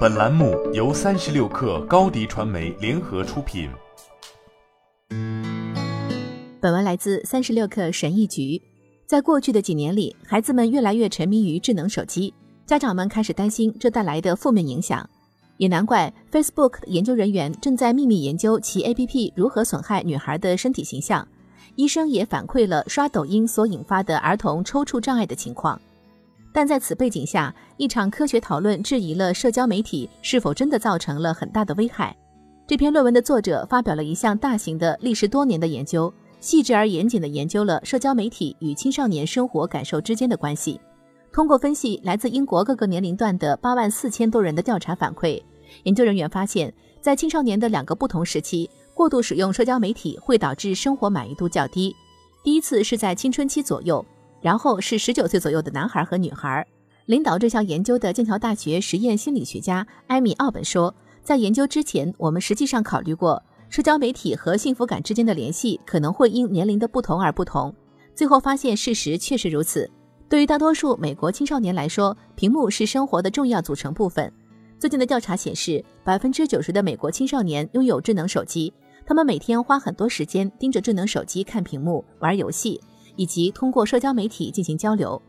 本栏目由三十六氪高低传媒联合出品。本文来自三十六氪神译局。在过去的几年里，孩子们越来越沉迷于智能手机，家长们开始担心这带来的负面影响。也难怪，Facebook 研究人员正在秘密研究其 APP 如何损害女孩的身体形象。医生也反馈了刷抖音所引发的儿童抽搐障碍的情况。但在此背景下，一场科学讨论质疑了社交媒体是否真的造成了很大的危害。这篇论文的作者发表了一项大型的、历时多年的研究，细致而严谨地研究了社交媒体与青少年生活感受之间的关系。通过分析来自英国各个年龄段的八万四千多人的调查反馈，研究人员发现，在青少年的两个不同时期，过度使用社交媒体会导致生活满意度较低。第一次是在青春期左右。然后是十九岁左右的男孩和女孩。领导这项研究的剑桥大学实验心理学家艾米·奥本说，在研究之前，我们实际上考虑过社交媒体和幸福感之间的联系可能会因年龄的不同而不同。最后发现事实确实如此。对于大多数美国青少年来说，屏幕是生活的重要组成部分。最近的调查显示，百分之九十的美国青少年拥有智能手机，他们每天花很多时间盯着智能手机看屏幕、玩游戏。以及通过社交媒体进行交流。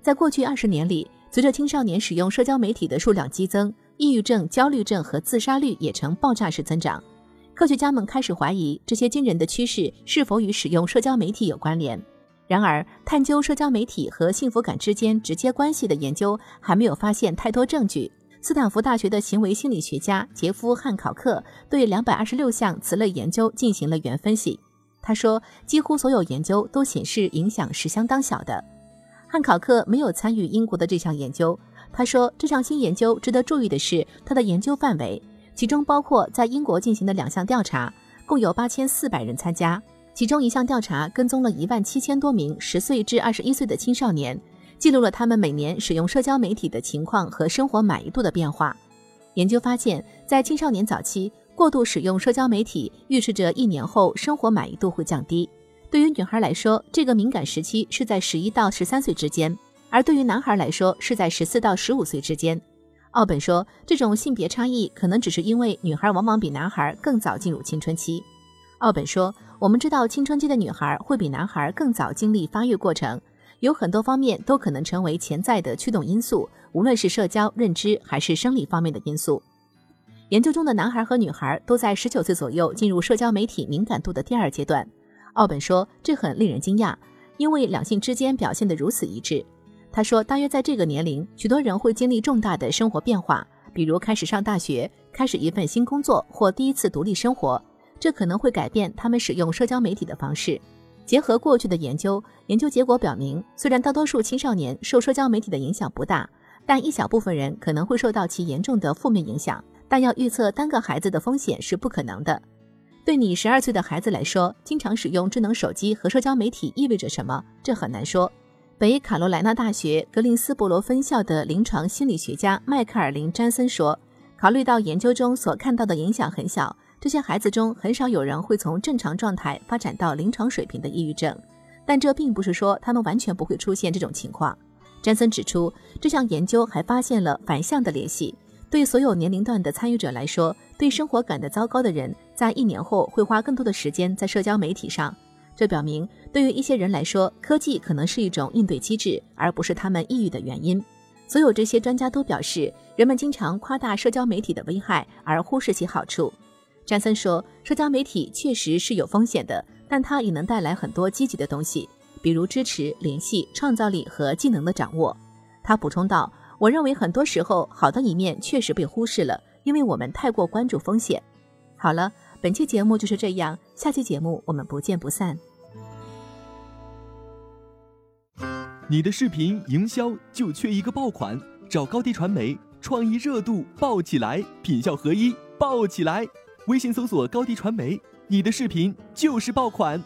在过去二十年里，随着青少年使用社交媒体的数量激增，抑郁症、焦虑症和自杀率也呈爆炸式增长。科学家们开始怀疑这些惊人的趋势是否与使用社交媒体有关联。然而，探究社交媒体和幸福感之间直接关系的研究还没有发现太多证据。斯坦福大学的行为心理学家杰夫·汉考克对两百二十六项此类研究进行了原分析。他说，几乎所有研究都显示影响是相当小的。汉考克没有参与英国的这项研究。他说，这项新研究值得注意的是，它的研究范围，其中包括在英国进行的两项调查，共有八千四百人参加。其中一项调查跟踪了一万七千多名十岁至二十一岁的青少年，记录了他们每年使用社交媒体的情况和生活满意度的变化。研究发现，在青少年早期。过度使用社交媒体预示着一年后生活满意度会降低。对于女孩来说，这个敏感时期是在十一到十三岁之间；而对于男孩来说，是在十四到十五岁之间。奥本说，这种性别差异可能只是因为女孩往往比男孩更早进入青春期。奥本说，我们知道青春期的女孩会比男孩更早经历发育过程，有很多方面都可能成为潜在的驱动因素，无论是社交、认知还是生理方面的因素。研究中的男孩和女孩都在十九岁左右进入社交媒体敏感度的第二阶段。奥本说，这很令人惊讶，因为两性之间表现得如此一致。他说，大约在这个年龄，许多人会经历重大的生活变化，比如开始上大学、开始一份新工作或第一次独立生活，这可能会改变他们使用社交媒体的方式。结合过去的研究，研究结果表明，虽然大多数青少年受社交媒体的影响不大，但一小部分人可能会受到其严重的负面影响。但要预测单个孩子的风险是不可能的。对你十二岁的孩子来说，经常使用智能手机和社交媒体意味着什么？这很难说。北卡罗来纳大学格林斯伯罗分校的临床心理学家迈克尔林·詹森说：“考虑到研究中所看到的影响很小，这些孩子中很少有人会从正常状态发展到临床水平的抑郁症。但这并不是说他们完全不会出现这种情况。”詹森指出，这项研究还发现了反向的联系。对所有年龄段的参与者来说，对生活感得糟糕的人，在一年后会花更多的时间在社交媒体上。这表明，对于一些人来说，科技可能是一种应对机制，而不是他们抑郁的原因。所有这些专家都表示，人们经常夸大社交媒体的危害，而忽视其好处。詹森说，社交媒体确实是有风险的，但它也能带来很多积极的东西，比如支持、联系、创造力和技能的掌握。他补充道。我认为很多时候好的一面确实被忽视了，因为我们太过关注风险。好了，本期节目就是这样，下期节目我们不见不散。你的视频营销就缺一个爆款，找高低传媒，创意热度爆起来，品效合一爆起来。微信搜索高低传媒，你的视频就是爆款。